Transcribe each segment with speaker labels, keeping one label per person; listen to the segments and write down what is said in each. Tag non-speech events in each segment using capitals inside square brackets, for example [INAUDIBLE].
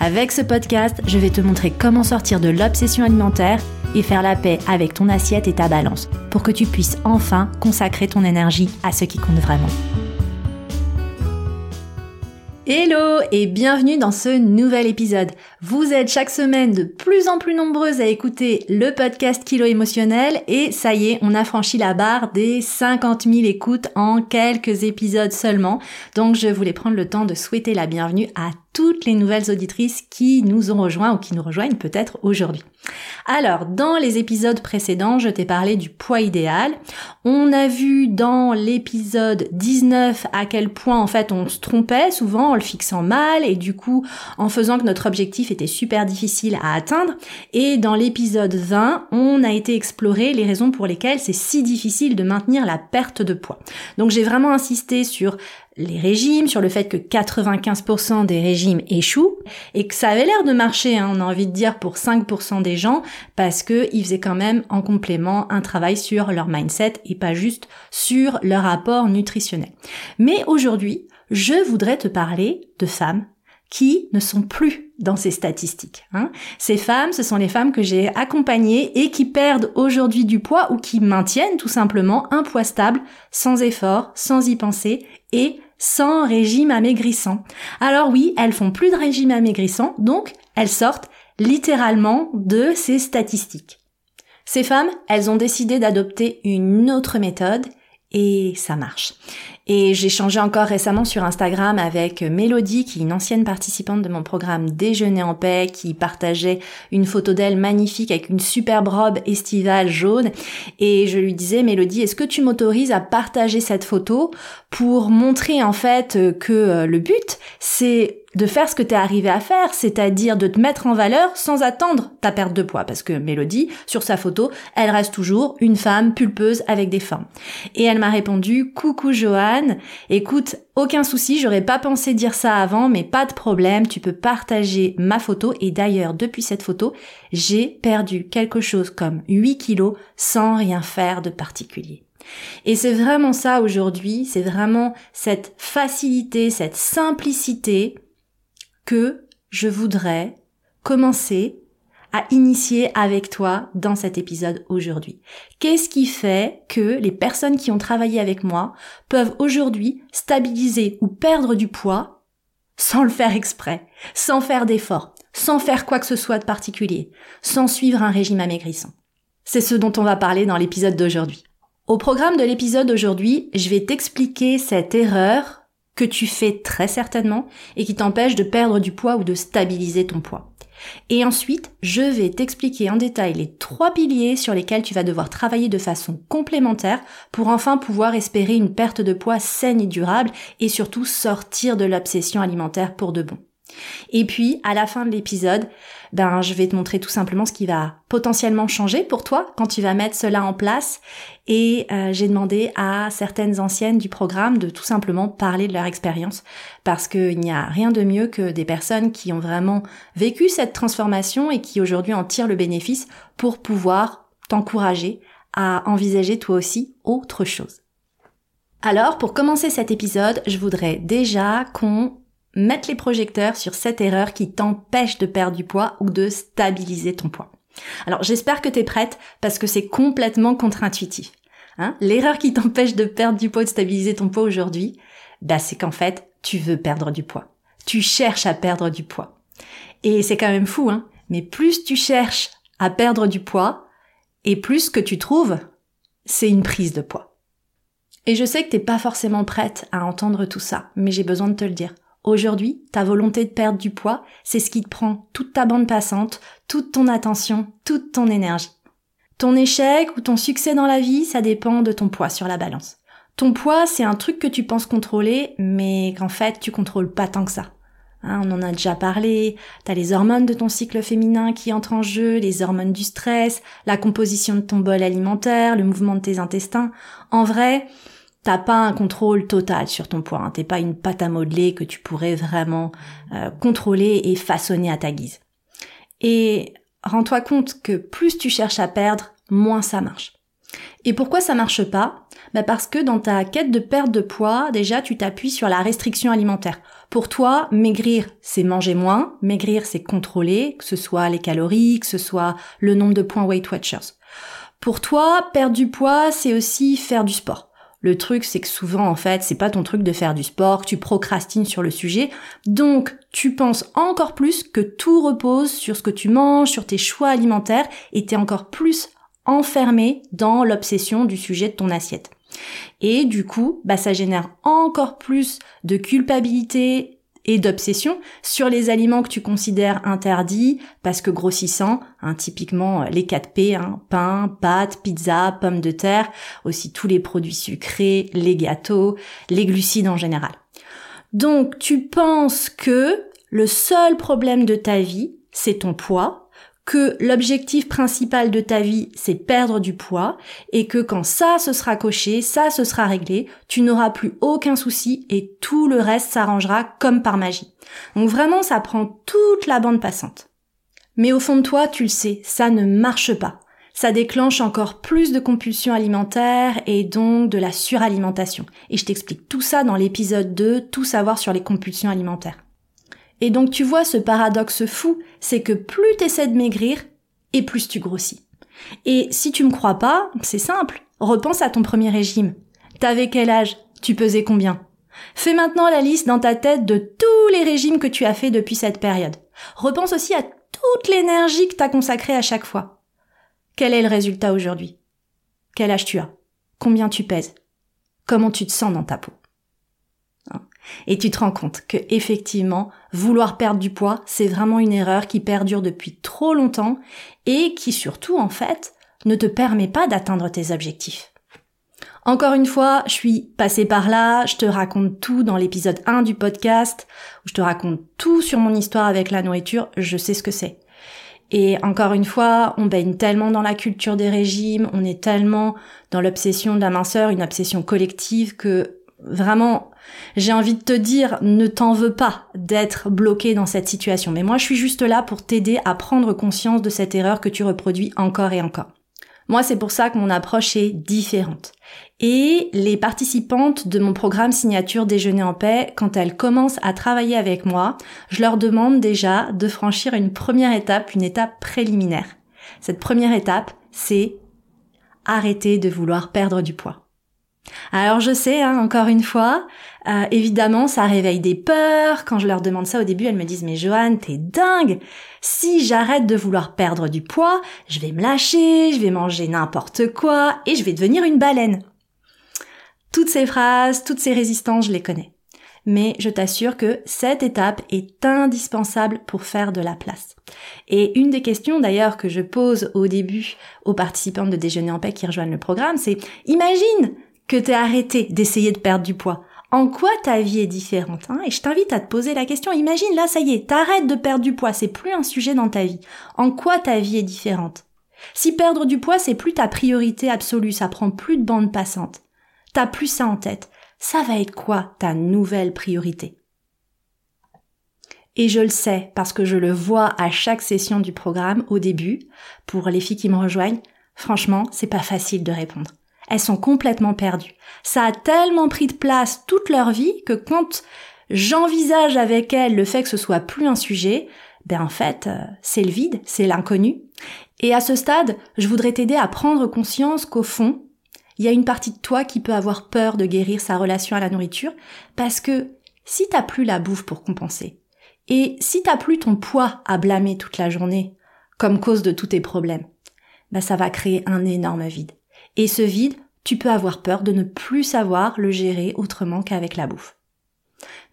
Speaker 1: Avec ce podcast, je vais te montrer comment sortir de l'obsession alimentaire et faire la paix avec ton assiette et ta balance pour que tu puisses enfin consacrer ton énergie à ce qui compte vraiment. Hello et bienvenue dans ce nouvel épisode. Vous êtes chaque semaine de plus en plus nombreuses à écouter le podcast Kilo émotionnel et ça y est, on a franchi la barre des 50 000 écoutes en quelques épisodes seulement. Donc je voulais prendre le temps de souhaiter la bienvenue à toutes les nouvelles auditrices qui nous ont rejoints ou qui nous rejoignent peut-être aujourd'hui. Alors, dans les épisodes précédents, je t'ai parlé du poids idéal. On a vu dans l'épisode 19 à quel point en fait on se trompait souvent en le fixant mal et du coup en faisant que notre objectif était super difficile à atteindre. Et dans l'épisode 20, on a été explorer les raisons pour lesquelles c'est si difficile de maintenir la perte de poids. Donc j'ai vraiment insisté sur les régimes, sur le fait que 95% des régimes échouent et que ça avait l'air de marcher, hein, on a envie de dire pour 5% des gens parce qu'ils faisaient quand même en complément un travail sur leur mindset et pas juste sur leur apport nutritionnel. Mais aujourd'hui, je voudrais te parler de femmes qui ne sont plus dans ces statistiques. Hein. Ces femmes, ce sont les femmes que j'ai accompagnées et qui perdent aujourd'hui du poids ou qui maintiennent tout simplement un poids stable, sans effort, sans y penser et sans régime amaigrissant. Alors oui, elles font plus de régime amaigrissant, donc elles sortent littéralement de ces statistiques. Ces femmes, elles ont décidé d'adopter une autre méthode et ça marche. Et j'ai changé encore récemment sur Instagram avec Mélodie, qui est une ancienne participante de mon programme Déjeuner en paix, qui partageait une photo d'elle magnifique avec une superbe robe estivale jaune. Et je lui disais, Mélodie, est-ce que tu m'autorises à partager cette photo pour montrer en fait que euh, le but, c'est de faire ce que tu es arrivé à faire, c'est-à-dire de te mettre en valeur sans attendre ta perte de poids. Parce que Mélodie, sur sa photo, elle reste toujours une femme pulpeuse avec des formes. Et elle m'a répondu, coucou Joanne, écoute, aucun souci, j'aurais pas pensé dire ça avant, mais pas de problème, tu peux partager ma photo. Et d'ailleurs, depuis cette photo, j'ai perdu quelque chose comme 8 kilos sans rien faire de particulier. Et c'est vraiment ça aujourd'hui, c'est vraiment cette facilité, cette simplicité que je voudrais commencer à initier avec toi dans cet épisode aujourd'hui. Qu'est-ce qui fait que les personnes qui ont travaillé avec moi peuvent aujourd'hui stabiliser ou perdre du poids sans le faire exprès, sans faire d'efforts, sans faire quoi que ce soit de particulier, sans suivre un régime amaigrissant? C'est ce dont on va parler dans l'épisode d'aujourd'hui. Au programme de l'épisode d'aujourd'hui, je vais t'expliquer cette erreur que tu fais très certainement et qui t'empêche de perdre du poids ou de stabiliser ton poids. Et ensuite, je vais t'expliquer en détail les trois piliers sur lesquels tu vas devoir travailler de façon complémentaire pour enfin pouvoir espérer une perte de poids saine et durable et surtout sortir de l'obsession alimentaire pour de bon. Et puis, à la fin de l'épisode, ben, je vais te montrer tout simplement ce qui va potentiellement changer pour toi quand tu vas mettre cela en place. Et euh, j'ai demandé à certaines anciennes du programme de tout simplement parler de leur expérience parce qu'il n'y a rien de mieux que des personnes qui ont vraiment vécu cette transformation et qui aujourd'hui en tirent le bénéfice pour pouvoir t'encourager à envisager toi aussi autre chose. Alors, pour commencer cet épisode, je voudrais déjà qu'on mettre les projecteurs sur cette erreur qui t'empêche de perdre du poids ou de stabiliser ton poids. Alors j'espère que tu es prête parce que c'est complètement contre-intuitif. Hein L'erreur qui t'empêche de perdre du poids ou de stabiliser ton poids aujourd'hui, bah c'est qu'en fait, tu veux perdre du poids. Tu cherches à perdre du poids. Et c'est quand même fou, hein Mais plus tu cherches à perdre du poids, et plus que tu trouves, c'est une prise de poids. Et je sais que t'es pas forcément prête à entendre tout ça, mais j'ai besoin de te le dire. Aujourd'hui, ta volonté de perdre du poids, c'est ce qui te prend toute ta bande passante, toute ton attention, toute ton énergie. Ton échec ou ton succès dans la vie, ça dépend de ton poids sur la balance. Ton poids, c'est un truc que tu penses contrôler, mais qu'en fait, tu contrôles pas tant que ça. Hein, on en a déjà parlé. T'as les hormones de ton cycle féminin qui entrent en jeu, les hormones du stress, la composition de ton bol alimentaire, le mouvement de tes intestins. En vrai, t'as pas un contrôle total sur ton poids. Hein. T'es pas une pâte à modeler que tu pourrais vraiment euh, contrôler et façonner à ta guise. Et rends-toi compte que plus tu cherches à perdre, moins ça marche. Et pourquoi ça marche pas? Bah Parce que dans ta quête de perte de poids, déjà tu t'appuies sur la restriction alimentaire. Pour toi, maigrir, c'est manger moins, maigrir, c'est contrôler, que ce soit les calories, que ce soit le nombre de points Weight Watchers. Pour toi, perdre du poids, c'est aussi faire du sport. Le truc, c'est que souvent, en fait, c'est pas ton truc de faire du sport, tu procrastines sur le sujet, donc tu penses encore plus que tout repose sur ce que tu manges, sur tes choix alimentaires, et t'es encore plus enfermé dans l'obsession du sujet de ton assiette. Et du coup, bah, ça génère encore plus de culpabilité et d'obsession sur les aliments que tu considères interdits parce que grossissants, hein, typiquement les 4 P, hein, pain, pâtes, pizza, pommes de terre, aussi tous les produits sucrés, les gâteaux, les glucides en général. Donc tu penses que le seul problème de ta vie, c'est ton poids, que l'objectif principal de ta vie, c'est perdre du poids, et que quand ça se sera coché, ça se sera réglé, tu n'auras plus aucun souci et tout le reste s'arrangera comme par magie. Donc vraiment, ça prend toute la bande passante. Mais au fond de toi, tu le sais, ça ne marche pas. Ça déclenche encore plus de compulsions alimentaires et donc de la suralimentation. Et je t'explique tout ça dans l'épisode 2, tout savoir sur les compulsions alimentaires. Et donc tu vois ce paradoxe fou, c'est que plus tu essaies de maigrir, et plus tu grossis. Et si tu me crois pas, c'est simple, repense à ton premier régime. T'avais quel âge? Tu pesais combien? Fais maintenant la liste dans ta tête de tous les régimes que tu as fait depuis cette période. Repense aussi à toute l'énergie que t'as consacrée à chaque fois. Quel est le résultat aujourd'hui? Quel âge tu as? Combien tu pèses? Comment tu te sens dans ta peau? Et tu te rends compte que effectivement, vouloir perdre du poids, c'est vraiment une erreur qui perdure depuis trop longtemps et qui surtout en fait ne te permet pas d'atteindre tes objectifs. Encore une fois, je suis passée par là, je te raconte tout dans l'épisode 1 du podcast, où je te raconte tout sur mon histoire avec la nourriture, je sais ce que c'est. Et encore une fois, on baigne tellement dans la culture des régimes, on est tellement dans l'obsession de la minceur, une obsession collective que vraiment j'ai envie de te dire, ne t'en veux pas d'être bloqué dans cette situation. Mais moi, je suis juste là pour t'aider à prendre conscience de cette erreur que tu reproduis encore et encore. Moi, c'est pour ça que mon approche est différente. Et les participantes de mon programme signature Déjeuner en paix, quand elles commencent à travailler avec moi, je leur demande déjà de franchir une première étape, une étape préliminaire. Cette première étape, c'est arrêter de vouloir perdre du poids. Alors je sais, hein, encore une fois, euh, évidemment, ça réveille des peurs. Quand je leur demande ça au début, elles me disent mais Joanne, t'es dingue. Si j'arrête de vouloir perdre du poids, je vais me lâcher, je vais manger n'importe quoi et je vais devenir une baleine. Toutes ces phrases, toutes ces résistances, je les connais. Mais je t'assure que cette étape est indispensable pour faire de la place. Et une des questions d'ailleurs que je pose au début aux participants de Déjeuner en paix qui rejoignent le programme, c'est imagine que t'es arrêté d'essayer de perdre du poids. En quoi ta vie est différente hein? Et je t'invite à te poser la question. Imagine là, ça y est, t'arrêtes de perdre du poids, c'est plus un sujet dans ta vie. En quoi ta vie est différente? Si perdre du poids, c'est plus ta priorité absolue, ça prend plus de bande passante. T'as plus ça en tête. Ça va être quoi ta nouvelle priorité? Et je le sais parce que je le vois à chaque session du programme au début, pour les filles qui me rejoignent, franchement, c'est pas facile de répondre elles sont complètement perdues. Ça a tellement pris de place toute leur vie que quand j'envisage avec elles le fait que ce soit plus un sujet, ben en fait, euh, c'est le vide, c'est l'inconnu. Et à ce stade, je voudrais t'aider à prendre conscience qu'au fond, il y a une partie de toi qui peut avoir peur de guérir sa relation à la nourriture parce que si t'as plus la bouffe pour compenser et si t'as plus ton poids à blâmer toute la journée comme cause de tous tes problèmes, ben ça va créer un énorme vide. Et ce vide, tu peux avoir peur de ne plus savoir le gérer autrement qu'avec la bouffe.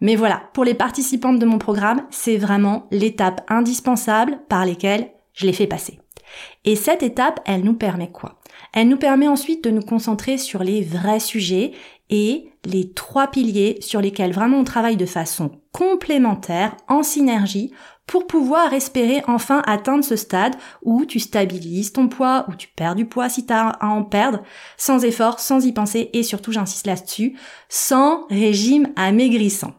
Speaker 1: Mais voilà, pour les participantes de mon programme, c'est vraiment l'étape indispensable par lesquelles je les fais passer. Et cette étape, elle nous permet quoi? Elle nous permet ensuite de nous concentrer sur les vrais sujets et les trois piliers sur lesquels vraiment on travaille de façon complémentaires, en synergie, pour pouvoir espérer enfin atteindre ce stade où tu stabilises ton poids, où tu perds du poids si tu as à en perdre, sans effort, sans y penser et surtout, j'insiste là-dessus, sans régime amaigrissant.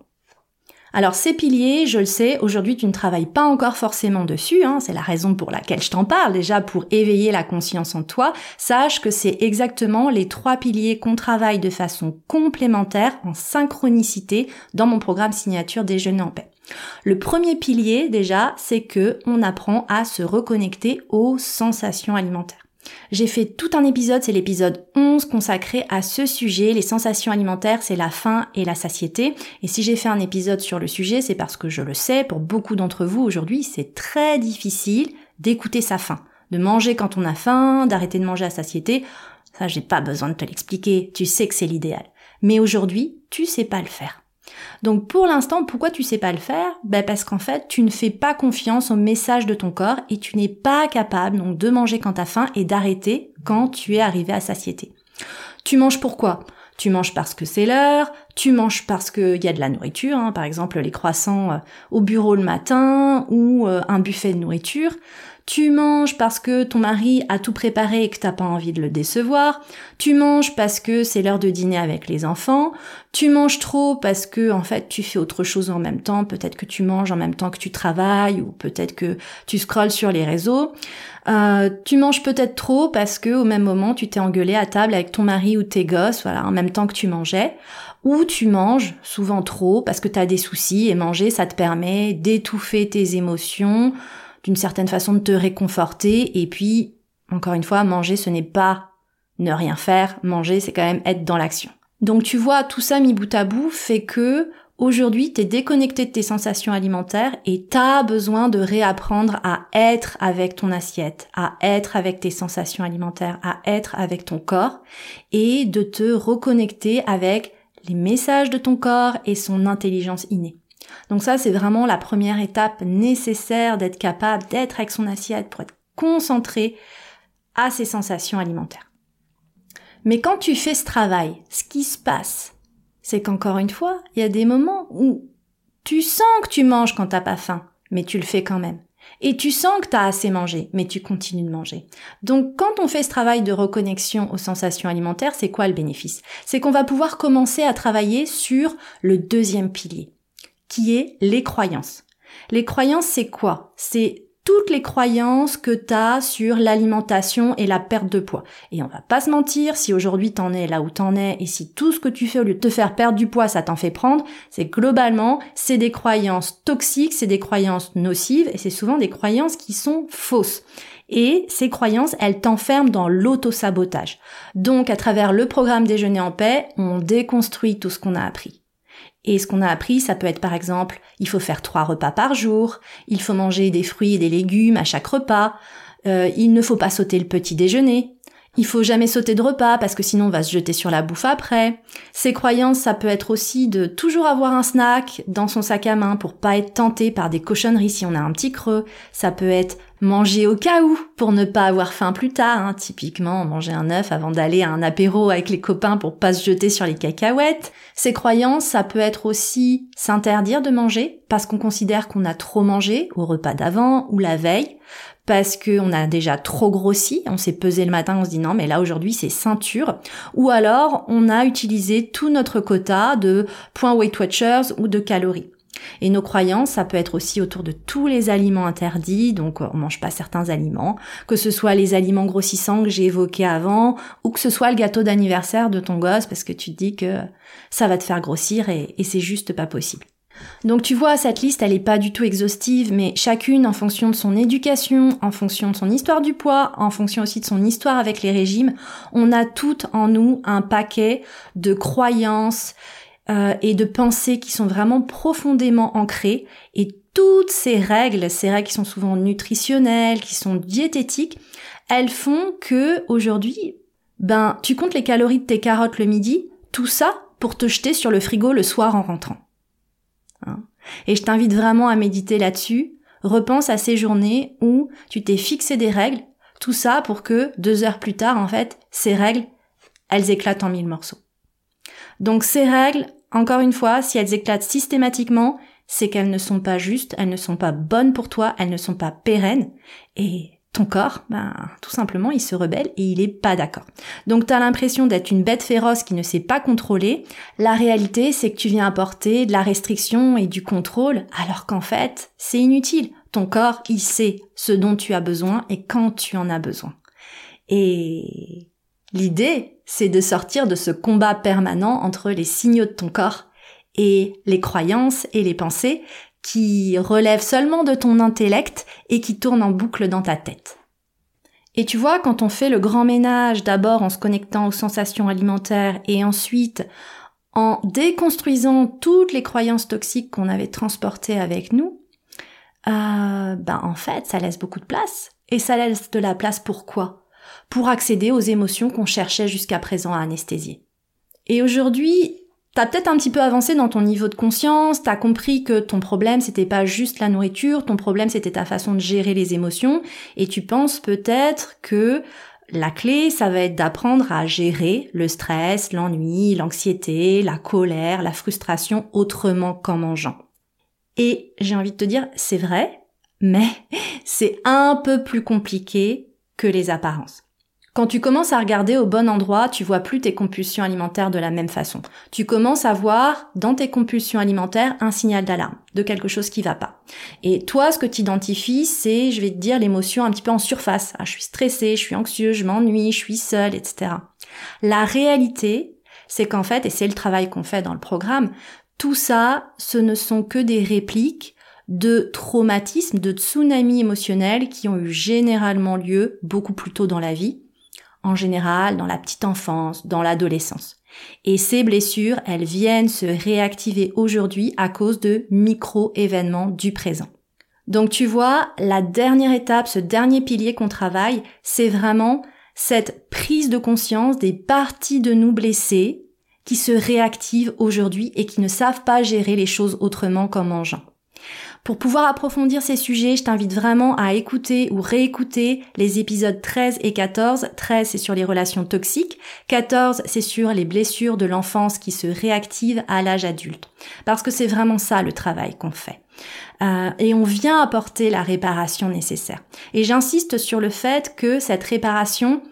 Speaker 1: Alors ces piliers, je le sais, aujourd'hui tu ne travailles pas encore forcément dessus, hein, c'est la raison pour laquelle je t'en parle, déjà pour éveiller la conscience en toi, sache que c'est exactement les trois piliers qu'on travaille de façon complémentaire, en synchronicité, dans mon programme signature Déjeuner en paix. Le premier pilier déjà, c'est que on apprend à se reconnecter aux sensations alimentaires. J'ai fait tout un épisode, c'est l'épisode 11 consacré à ce sujet. Les sensations alimentaires, c'est la faim et la satiété. Et si j'ai fait un épisode sur le sujet, c'est parce que je le sais, pour beaucoup d'entre vous aujourd'hui, c'est très difficile d'écouter sa faim. De manger quand on a faim, d'arrêter de manger à satiété. Ça, j'ai pas besoin de te l'expliquer. Tu sais que c'est l'idéal. Mais aujourd'hui, tu sais pas le faire. Donc pour l'instant, pourquoi tu sais pas le faire? Ben parce qu'en fait, tu ne fais pas confiance au message de ton corps et tu n'es pas capable donc de manger quand tu as faim et d'arrêter quand tu es arrivé à satiété. Tu manges pourquoi? Tu manges parce que c'est l'heure, tu manges parce qu'il y a de la nourriture, hein, par exemple les croissants euh, au bureau le matin ou euh, un buffet de nourriture. Tu manges parce que ton mari a tout préparé et que t'as pas envie de le décevoir. Tu manges parce que c'est l'heure de dîner avec les enfants. Tu manges trop parce que en fait tu fais autre chose en même temps. Peut-être que tu manges en même temps que tu travailles ou peut-être que tu scrolles sur les réseaux. Euh, tu manges peut-être trop parce que au même moment tu t'es engueulé à table avec ton mari ou tes gosses, voilà, en même temps que tu mangeais. Ou tu manges souvent trop parce que tu as des soucis et manger ça te permet d'étouffer tes émotions, d'une certaine façon de te réconforter. Et puis, encore une fois, manger, ce n'est pas ne rien faire. Manger, c'est quand même être dans l'action. Donc tu vois, tout ça mis bout à bout fait que aujourd'hui, t'es déconnecté de tes sensations alimentaires et t'as besoin de réapprendre à être avec ton assiette, à être avec tes sensations alimentaires, à être avec ton corps et de te reconnecter avec les messages de ton corps et son intelligence innée. Donc ça, c'est vraiment la première étape nécessaire d'être capable d'être avec son assiette pour être concentré à ses sensations alimentaires. Mais quand tu fais ce travail, ce qui se passe, c'est qu'encore une fois, il y a des moments où tu sens que tu manges quand t'as pas faim, mais tu le fais quand même. Et tu sens que tu as assez mangé, mais tu continues de manger. Donc quand on fait ce travail de reconnexion aux sensations alimentaires, c'est quoi le bénéfice? C'est qu'on va pouvoir commencer à travailler sur le deuxième pilier, qui est les croyances. Les croyances, c'est quoi? C'est toutes les croyances que tu as sur l'alimentation et la perte de poids. Et on va pas se mentir, si aujourd'hui t'en es là où t'en es et si tout ce que tu fais au lieu de te faire perdre du poids, ça t'en fait prendre, c'est globalement, c'est des croyances toxiques, c'est des croyances nocives et c'est souvent des croyances qui sont fausses. Et ces croyances, elles t'enferment dans l'auto-sabotage. Donc, à travers le programme Déjeuner en paix, on déconstruit tout ce qu'on a appris. Et ce qu'on a appris, ça peut être par exemple, il faut faire trois repas par jour, il faut manger des fruits et des légumes à chaque repas, euh, il ne faut pas sauter le petit déjeuner, il faut jamais sauter de repas parce que sinon on va se jeter sur la bouffe après. Ces croyances, ça peut être aussi de toujours avoir un snack dans son sac à main pour pas être tenté par des cochonneries si on a un petit creux. Ça peut être manger au cas où pour ne pas avoir faim plus tard. Hein. Typiquement, manger un œuf avant d'aller à un apéro avec les copains pour pas se jeter sur les cacahuètes. Ces croyances, ça peut être aussi s'interdire de manger parce qu'on considère qu'on a trop mangé au repas d'avant ou la veille parce qu'on a déjà trop grossi, on s'est pesé le matin, on se dit non mais là aujourd'hui c'est ceinture, ou alors on a utilisé tout notre quota de points Weight Watchers ou de calories. Et nos croyances, ça peut être aussi autour de tous les aliments interdits, donc on mange pas certains aliments, que ce soit les aliments grossissants que j'ai évoqués avant, ou que ce soit le gâteau d'anniversaire de ton gosse, parce que tu te dis que ça va te faire grossir et, et c'est juste pas possible. Donc tu vois, cette liste, elle n'est pas du tout exhaustive, mais chacune en fonction de son éducation, en fonction de son histoire du poids, en fonction aussi de son histoire avec les régimes, on a tout en nous un paquet de croyances euh, et de pensées qui sont vraiment profondément ancrées. Et toutes ces règles, ces règles qui sont souvent nutritionnelles, qui sont diététiques, elles font que aujourd'hui, ben, tu comptes les calories de tes carottes le midi, tout ça pour te jeter sur le frigo le soir en rentrant. Hein. Et je t'invite vraiment à méditer là-dessus. Repense à ces journées où tu t'es fixé des règles, tout ça pour que deux heures plus tard, en fait, ces règles, elles éclatent en mille morceaux. Donc ces règles, encore une fois, si elles éclatent systématiquement, c'est qu'elles ne sont pas justes, elles ne sont pas bonnes pour toi, elles ne sont pas pérennes. Et ton corps, ben, tout simplement, il se rebelle et il est pas d'accord. Donc tu as l'impression d'être une bête féroce qui ne sait pas contrôler. La réalité, c'est que tu viens apporter de la restriction et du contrôle, alors qu'en fait, c'est inutile. Ton corps, il sait ce dont tu as besoin et quand tu en as besoin. Et l'idée, c'est de sortir de ce combat permanent entre les signaux de ton corps et les croyances et les pensées qui relèvent seulement de ton intellect et qui tournent en boucle dans ta tête. Et tu vois, quand on fait le grand ménage, d'abord en se connectant aux sensations alimentaires et ensuite en déconstruisant toutes les croyances toxiques qu'on avait transportées avec nous, euh, ben en fait, ça laisse beaucoup de place. Et ça laisse de la place pour quoi? Pour accéder aux émotions qu'on cherchait jusqu'à présent à anesthésier. Et aujourd'hui, T'as peut-être un petit peu avancé dans ton niveau de conscience, t'as compris que ton problème c'était pas juste la nourriture, ton problème c'était ta façon de gérer les émotions, et tu penses peut-être que la clé, ça va être d'apprendre à gérer le stress, l'ennui, l'anxiété, la colère, la frustration autrement qu'en mangeant. Et j'ai envie de te dire, c'est vrai, mais [LAUGHS] c'est un peu plus compliqué que les apparences. Quand tu commences à regarder au bon endroit, tu vois plus tes compulsions alimentaires de la même façon. Tu commences à voir dans tes compulsions alimentaires un signal d'alarme de quelque chose qui va pas. Et toi, ce que tu identifies, c'est, je vais te dire, l'émotion un petit peu en surface. Ah, je suis stressée, je suis anxieux, je m'ennuie, je suis seule, etc. La réalité, c'est qu'en fait, et c'est le travail qu'on fait dans le programme, tout ça, ce ne sont que des répliques de traumatismes, de tsunamis émotionnels qui ont eu généralement lieu beaucoup plus tôt dans la vie en général dans la petite enfance, dans l'adolescence. Et ces blessures, elles viennent se réactiver aujourd'hui à cause de micro-événements du présent. Donc tu vois, la dernière étape, ce dernier pilier qu'on travaille, c'est vraiment cette prise de conscience des parties de nous blessées qui se réactivent aujourd'hui et qui ne savent pas gérer les choses autrement qu'en mangeant. Pour pouvoir approfondir ces sujets, je t'invite vraiment à écouter ou réécouter les épisodes 13 et 14. 13, c'est sur les relations toxiques. 14, c'est sur les blessures de l'enfance qui se réactivent à l'âge adulte. Parce que c'est vraiment ça le travail qu'on fait. Euh, et on vient apporter la réparation nécessaire. Et j'insiste sur le fait que cette réparation,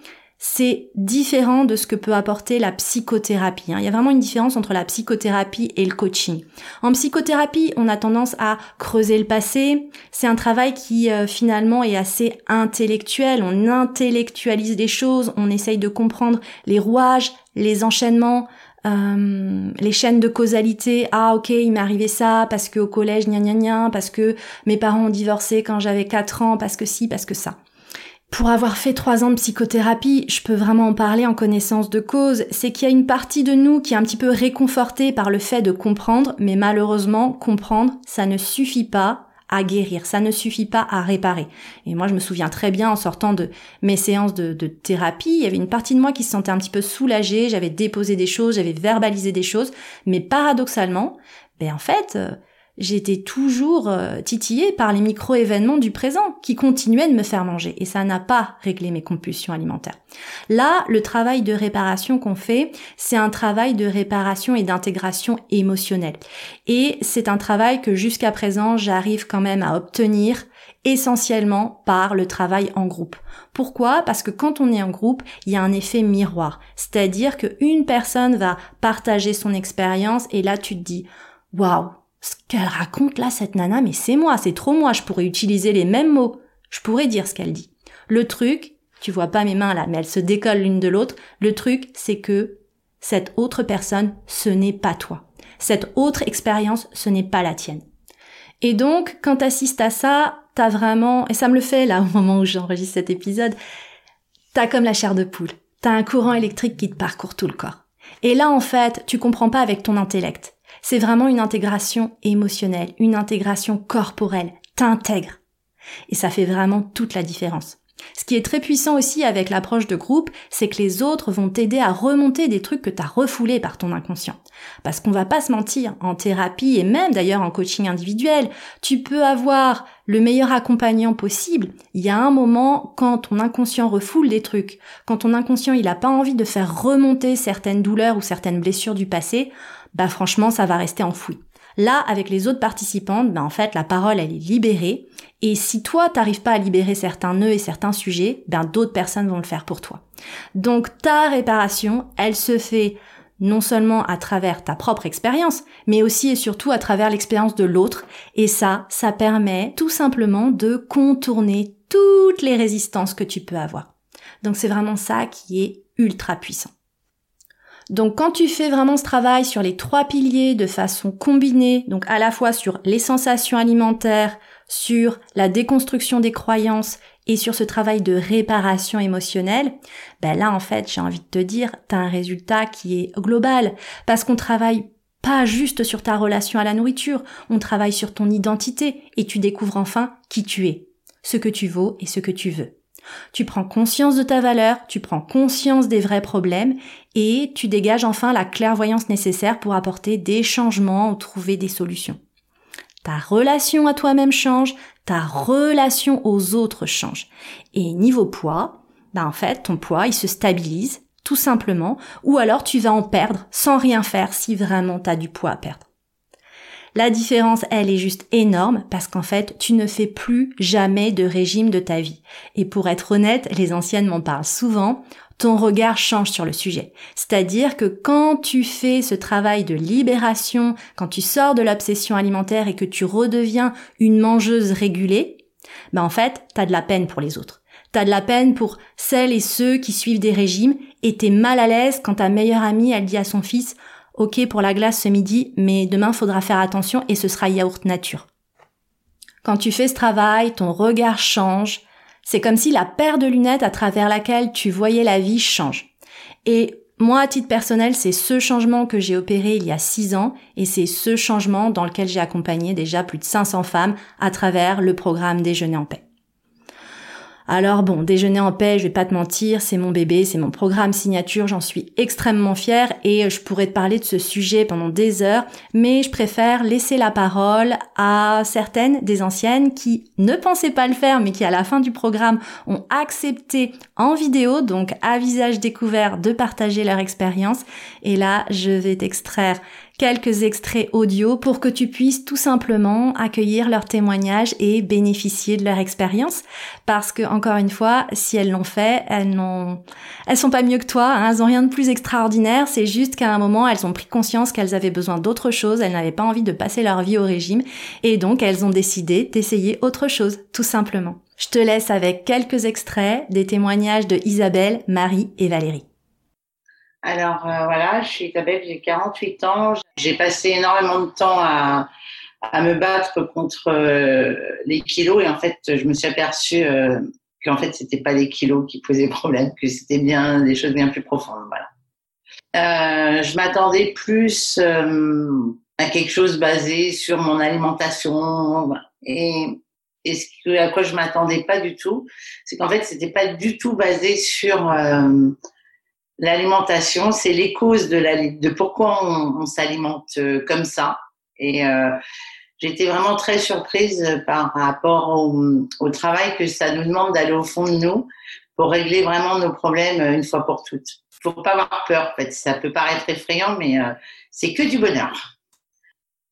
Speaker 1: c'est différent de ce que peut apporter la psychothérapie. Hein. Il y a vraiment une différence entre la psychothérapie et le coaching. En psychothérapie, on a tendance à creuser le passé. C'est un travail qui euh, finalement est assez intellectuel. On intellectualise les choses, on essaye de comprendre les rouages, les enchaînements, euh, les chaînes de causalité. Ah ok, il m'est arrivé ça parce que au collège, gna gna gna, parce que mes parents ont divorcé quand j'avais 4 ans, parce que si, parce que ça. Pour avoir fait trois ans de psychothérapie, je peux vraiment en parler en connaissance de cause, c'est qu'il y a une partie de nous qui est un petit peu réconfortée par le fait de comprendre, mais malheureusement, comprendre, ça ne suffit pas à guérir, ça ne suffit pas à réparer. Et moi, je me souviens très bien en sortant de mes séances de, thérapie, il y avait une partie de moi qui se sentait un petit peu soulagée, j'avais déposé des choses, j'avais verbalisé des choses, mais paradoxalement, ben en fait, euh, j'étais toujours euh, titillée par les micro-événements du présent qui continuaient de me faire manger et ça n'a pas réglé mes compulsions alimentaires. Là, le travail de réparation qu'on fait, c'est un travail de réparation et d'intégration émotionnelle. Et c'est un travail que jusqu'à présent, j'arrive quand même à obtenir essentiellement par le travail en groupe. Pourquoi? Parce que quand on est en groupe, il y a un effet miroir. C'est-à-dire qu'une personne va partager son expérience et là tu te dis, waouh, ce qu'elle raconte là, cette nana, mais c'est moi, c'est trop moi, je pourrais utiliser les mêmes mots, je pourrais dire ce qu'elle dit. Le truc, tu vois pas mes mains là, mais elles se décollent l'une de l'autre, le truc, c'est que cette autre personne, ce n'est pas toi. Cette autre expérience, ce n'est pas la tienne. Et donc, quand t'assistes à ça, t'as vraiment, et ça me le fait là [LAUGHS] au moment où j'enregistre cet épisode, t'as comme la chair de poule. T'as un courant électrique qui te parcourt tout le corps. Et là, en fait, tu comprends pas avec ton intellect. C'est vraiment une intégration émotionnelle, une intégration corporelle, t'intègres. Et ça fait vraiment toute la différence. Ce qui est très puissant aussi avec l'approche de groupe, c'est que les autres vont t'aider à remonter des trucs que t'as refoulés par ton inconscient. Parce qu'on va pas se mentir, en thérapie et même d'ailleurs en coaching individuel, tu peux avoir le meilleur accompagnant possible. Il y a un moment quand ton inconscient refoule des trucs, quand ton inconscient il a pas envie de faire remonter certaines douleurs ou certaines blessures du passé, bah franchement ça va rester enfoui. Là, avec les autres participantes, ben en fait, la parole, elle est libérée. Et si toi, t'arrives pas à libérer certains nœuds et certains sujets, ben d'autres personnes vont le faire pour toi. Donc ta réparation, elle se fait non seulement à travers ta propre expérience, mais aussi et surtout à travers l'expérience de l'autre. Et ça, ça permet tout simplement de contourner toutes les résistances que tu peux avoir. Donc c'est vraiment ça qui est ultra puissant. Donc quand tu fais vraiment ce travail sur les trois piliers de façon combinée, donc à la fois sur les sensations alimentaires, sur la déconstruction des croyances et sur ce travail de réparation émotionnelle, ben là en fait j'ai envie de te dire, tu as un résultat qui est global parce qu'on travaille pas juste sur ta relation à la nourriture, on travaille sur ton identité et tu découvres enfin qui tu es, ce que tu vaux et ce que tu veux. Tu prends conscience de ta valeur, tu prends conscience des vrais problèmes et tu dégages enfin la clairvoyance nécessaire pour apporter des changements ou trouver des solutions. Ta relation à toi-même change, ta relation aux autres change. Et niveau poids, bah en fait, ton poids, il se stabilise, tout simplement, ou alors tu vas en perdre sans rien faire si vraiment tu as du poids à perdre. La différence, elle est juste énorme parce qu'en fait, tu ne fais plus jamais de régime de ta vie. Et pour être honnête, les anciennes m'en parlent souvent, ton regard change sur le sujet. C'est-à-dire que quand tu fais ce travail de libération, quand tu sors de l'obsession alimentaire et que tu redeviens une mangeuse régulée, ben en fait, t'as de la peine pour les autres. T'as de la peine pour celles et ceux qui suivent des régimes et t'es mal à l'aise quand ta meilleure amie, elle dit à son fils, ok pour la glace ce midi, mais demain faudra faire attention et ce sera yaourt nature. Quand tu fais ce travail, ton regard change. C'est comme si la paire de lunettes à travers laquelle tu voyais la vie change. Et moi, à titre personnel, c'est ce changement que j'ai opéré il y a six ans et c'est ce changement dans lequel j'ai accompagné déjà plus de 500 femmes à travers le programme Déjeuner en paix. Alors bon, déjeuner en paix, je vais pas te mentir, c'est mon bébé, c'est mon programme signature, j'en suis extrêmement fière et je pourrais te parler de ce sujet pendant des heures, mais je préfère laisser la parole à certaines des anciennes qui ne pensaient pas le faire mais qui à la fin du programme ont accepté en vidéo, donc à visage découvert, de partager leur expérience. Et là, je vais t'extraire quelques extraits audio pour que tu puisses tout simplement accueillir leurs témoignages et bénéficier de leur expérience. Parce que, encore une fois, si elles l'ont fait, elles n'ont, elles sont pas mieux que toi, hein, elles ont rien de plus extraordinaire, c'est juste qu'à un moment, elles ont pris conscience qu'elles avaient besoin d'autre chose, elles n'avaient pas envie de passer leur vie au régime, et donc elles ont décidé d'essayer autre chose, tout simplement. Je te laisse avec quelques extraits des témoignages de Isabelle, Marie et Valérie.
Speaker 2: Alors euh, voilà, je suis Isabelle, j'ai 48 ans. J'ai passé énormément de temps à, à me battre contre euh, les kilos et en fait, je me suis aperçue euh, qu'en fait, c'était pas les kilos qui posaient problème, que c'était bien des choses bien plus profondes. Voilà. Euh, je m'attendais plus à quelque chose basé sur mon alimentation et, et ce à quoi je m'attendais pas du tout, c'est qu'en fait, c'était pas du tout basé sur l'alimentation, c'est les causes de, la, de pourquoi on, s'alimente euh, comme ça. Et euh, j'étais vraiment très surprise par rapport au, travail que ça nous demande d'aller au fond de nous pour régler vraiment nos problèmes une fois pour toutes. Faut pas avoir peur, en fait. Ça peut paraître effrayant, mais euh, c'est que du bonheur.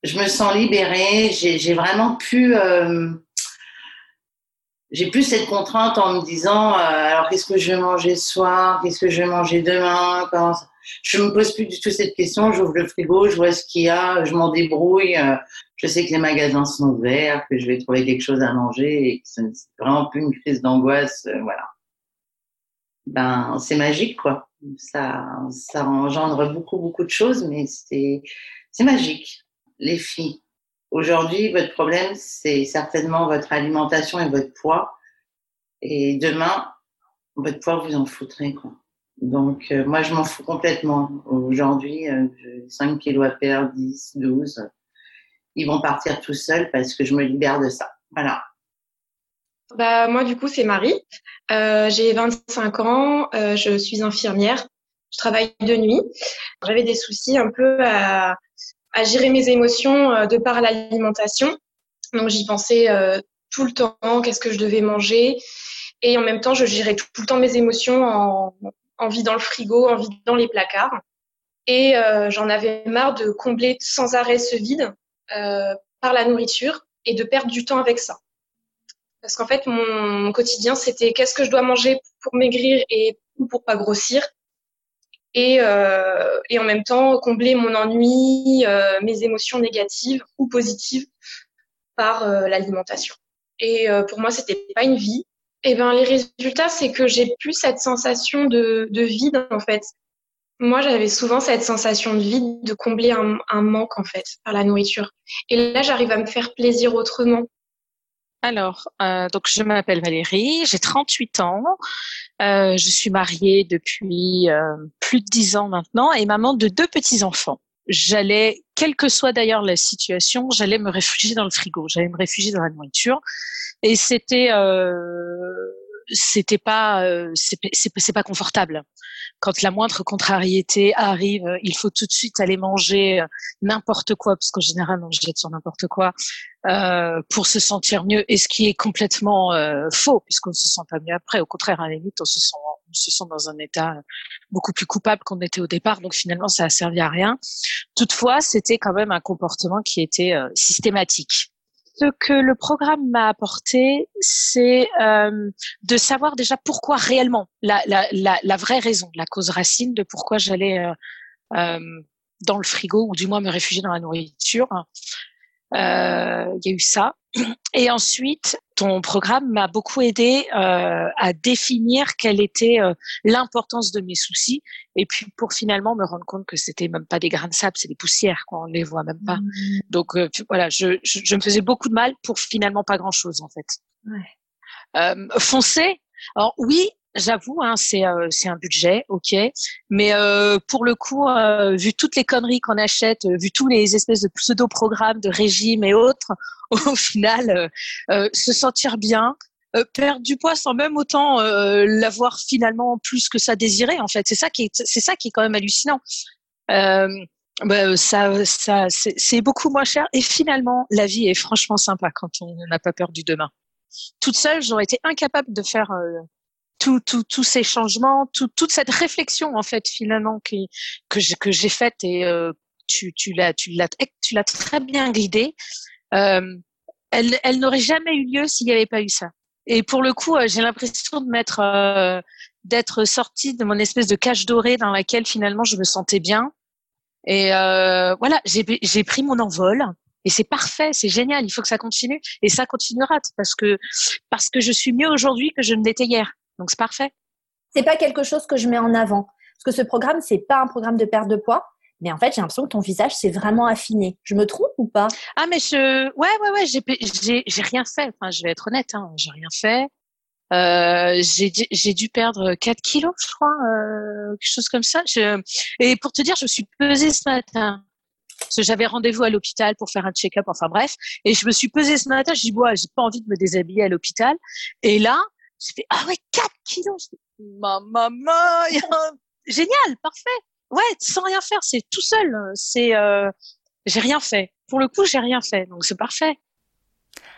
Speaker 2: Je me sens libérée. J'ai vraiment pu j'ai plus cette contrainte en me disant euh, alors qu'est-ce que je vais manger ce soir, qu'est-ce que je vais manger demain? Quand... Je me pose plus du tout cette question. J'ouvre le frigo, je vois ce qu'il y a, je m'en débrouille. Euh, je sais que les magasins sont ouverts, que je vais trouver quelque chose à manger et que c'est vraiment plus une crise d'angoisse. Euh, voilà. Ben c'est magique quoi. Ça ça engendre beaucoup beaucoup de choses, mais c'est c'est magique. Les filles, Aujourd'hui, votre problème, c'est certainement votre alimentation et votre poids. Et demain, votre poids, vous en foutrez. Quoi. Donc, euh, moi, je m'en fous complètement. Aujourd'hui, euh, j'ai 5 kilos à perdre, 10, 12. Ils vont partir tout seuls parce que je me libère de ça. Voilà.
Speaker 3: Bah, moi, du coup, c'est Marie. Euh, j'ai 25 ans. Euh, je suis infirmière. Je travaille de nuit. J'avais des soucis un peu à à gérer mes émotions euh, de par l'alimentation. Donc j'y pensais euh, tout le temps, qu'est-ce que je devais manger. Et en même temps, je gérais tout, le temps mes émotions en, en vidant le frigo, en vidant les placards. Et euh, j'en avais marre de combler sans arrêt ce vide. euh, par la nourriture et de perdre du temps avec ça. Parce qu'en fait, mon, quotidien, c'était qu'est-ce que je dois manger pour maigrir et ou pour pas grossir. Et, euh, et en même temps, combler mon ennui, euh, mes émotions négatives ou positives par euh, l'alimentation. Et euh, pour moi, c'était pas une vie. Et ben, les résultats, c'est que j'ai plus cette sensation de, de vide, en fait. Moi, j'avais souvent cette sensation de vide, de combler un, un manque, en fait, par la nourriture. Et là, j'arrive à me faire plaisir autrement.
Speaker 4: Alors, euh, donc je m'appelle Valérie, j'ai 38 ans, euh, je suis mariée depuis euh, plus de 10 ans maintenant et maman de deux petits-enfants. J'allais, quelle que soit d'ailleurs la situation, j'allais me réfugier dans le frigo, j'allais me réfugier dans la nourriture et c'était euh, c'était pas euh, c'est pas confortable. Quand la moindre contrariété arrive il faut tout de suite aller manger euh, n'importe quoi parce qu'en général on jette sur n'importe quoi euh, pour se sentir mieux et ce qui est complètement euh, faux puisqu'on se sent pas mieux après. Au contraire à la limite on se sent on se sent dans un état beaucoup plus coupable qu'on était au départ. Donc finalement ça a servi à rien. Toutefois c'était quand même un comportement qui était euh, systématique ce que le programme m'a apporté, c'est euh, de savoir déjà pourquoi réellement, la, la, la, la, vraie raison, la cause racine de pourquoi j'allais euh, euh, dans le frigo ou du moins me réfugier dans la nourriture. Euh, il y a eu ça. Et ensuite, ton programme m'a beaucoup aidé euh, à définir quelle était euh, l'importance de mes soucis, et puis pour finalement me rendre compte que c'était même pas des grains de sable, c'est des poussières, quoi, on les voit même pas. Mmh. Donc euh, voilà, je, je, je, me faisais beaucoup de mal pour finalement pas grand chose en fait. Ouais. Euh, foncer. Alors oui, J'avoue, hein, c'est euh, un budget, ok, mais euh, pour le coup, euh, vu toutes les conneries qu'on achète, vu tous les espèces de pseudo programmes de régime et autres, [LAUGHS] au final, se sentir bien, perdre du poids sans même autant l'avoir finalement plus que ça désiré, en fait, c'est ça qui est c'est ça qui est quand même hallucinant. Bah, ça, ça, c'est beaucoup moins cher et finalement, la vie est franchement sympa quand on n'a pas peur du demain. Toute seule, j'aurais été incapable de faire tous ces changements, toute cette réflexion en fait finalement qui, que j'ai que j'ai faite et euh, tu tu l'as tu l'as tu l'as très bien guidée. Euh, elle elle n'aurait jamais eu lieu s'il n'y avait pas eu ça. Et pour le coup, euh, j'ai l'impression de m'être euh, d'être sortie de mon espèce de cage dorée dans laquelle finalement je me sentais bien. Et euh, voilà, j'ai j'ai pris mon envol. Et c'est parfait, c'est génial. Il faut que ça continue et ça continuera parce que parce que je suis mieux aujourd'hui que je ne l'étais hier. Donc c'est parfait.
Speaker 1: C'est pas quelque chose que je mets en avant parce que ce programme c'est pas un programme de perte de poids. Mais en fait, j'ai l'impression que ton visage s'est vraiment affiné. Je me trompe ou pas?
Speaker 4: Ah, mais je, ouais, ouais, ouais, j'ai, j'ai, j'ai rien fait. Enfin, je vais être honnête, hein, j'ai rien fait. Euh, j'ai, j'ai dû perdre 4 kilos, je crois, euh, quelque chose comme ça. Je... Et pour te dire, je me suis pesée ce matin. Parce que j'avais rendez-vous à l'hôpital pour faire un check-up, enfin bref. Et je me suis pesée ce matin, je dis, bon, j'ai pas envie de me déshabiller à l'hôpital. Et là, je fais, ah ouais, 4 kilos. Ma maman, [LAUGHS] génial, parfait. Ouais, sans rien faire, c'est tout seul. C'est, euh, j'ai rien fait. Pour le coup, j'ai rien fait, donc c'est parfait.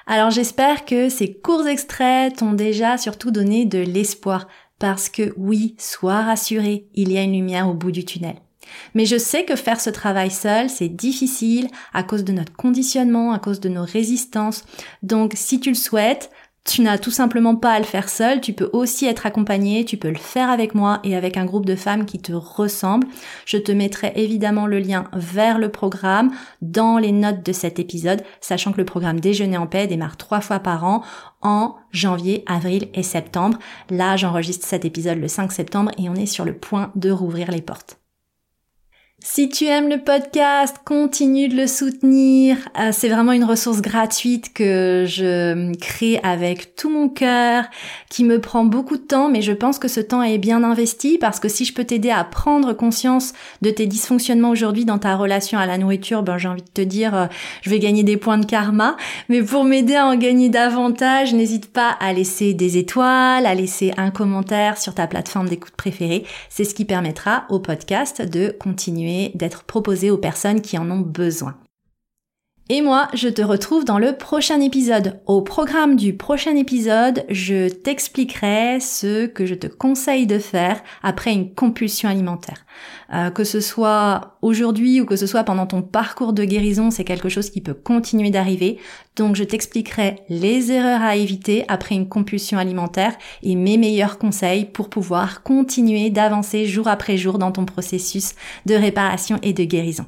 Speaker 1: Alors j'espère que ces courts extraits t'ont déjà surtout donné de l'espoir, parce que oui, sois rassuré, il y a une lumière au bout du tunnel. Mais je sais que faire ce travail seul, c'est difficile à cause de notre conditionnement, à cause de nos résistances. Donc si tu le souhaites, tu n'as tout simplement pas à le faire seul, tu peux aussi être accompagné, tu peux le faire avec moi et avec un groupe de femmes qui te ressemblent. Je te mettrai évidemment le lien vers le programme dans les notes de cet épisode, sachant que le programme Déjeuner en paix démarre trois fois par an en janvier, avril et septembre. Là, j'enregistre cet épisode le 5 septembre et on est sur le point de rouvrir les portes. Si tu aimes le podcast, continue de le soutenir. Euh, c'est vraiment une ressource gratuite que je crée avec tout mon cœur, qui me prend beaucoup de temps, mais je pense que ce temps est bien investi parce que si je peux t'aider à prendre conscience de tes dysfonctionnements aujourd'hui dans ta relation à la nourriture, ben j'ai envie de te dire, euh, je vais gagner des points de karma. Mais pour m'aider à en gagner davantage, n'hésite pas à laisser des étoiles, à laisser un commentaire sur ta plateforme d'écoute préférée. C'est ce qui permettra au podcast de d'être proposé aux personnes qui en ont besoin. Et moi, je te retrouve dans le prochain épisode. Au programme du prochain épisode, je t'expliquerai ce que je te conseille de faire après une compulsion alimentaire. Euh, que ce soit aujourd'hui ou que ce soit pendant ton parcours de guérison, c'est quelque chose qui peut continuer d'arriver. Donc je t'expliquerai les erreurs à éviter après une compulsion alimentaire et mes meilleurs conseils pour pouvoir continuer d'avancer jour après jour dans ton processus de réparation et de guérison.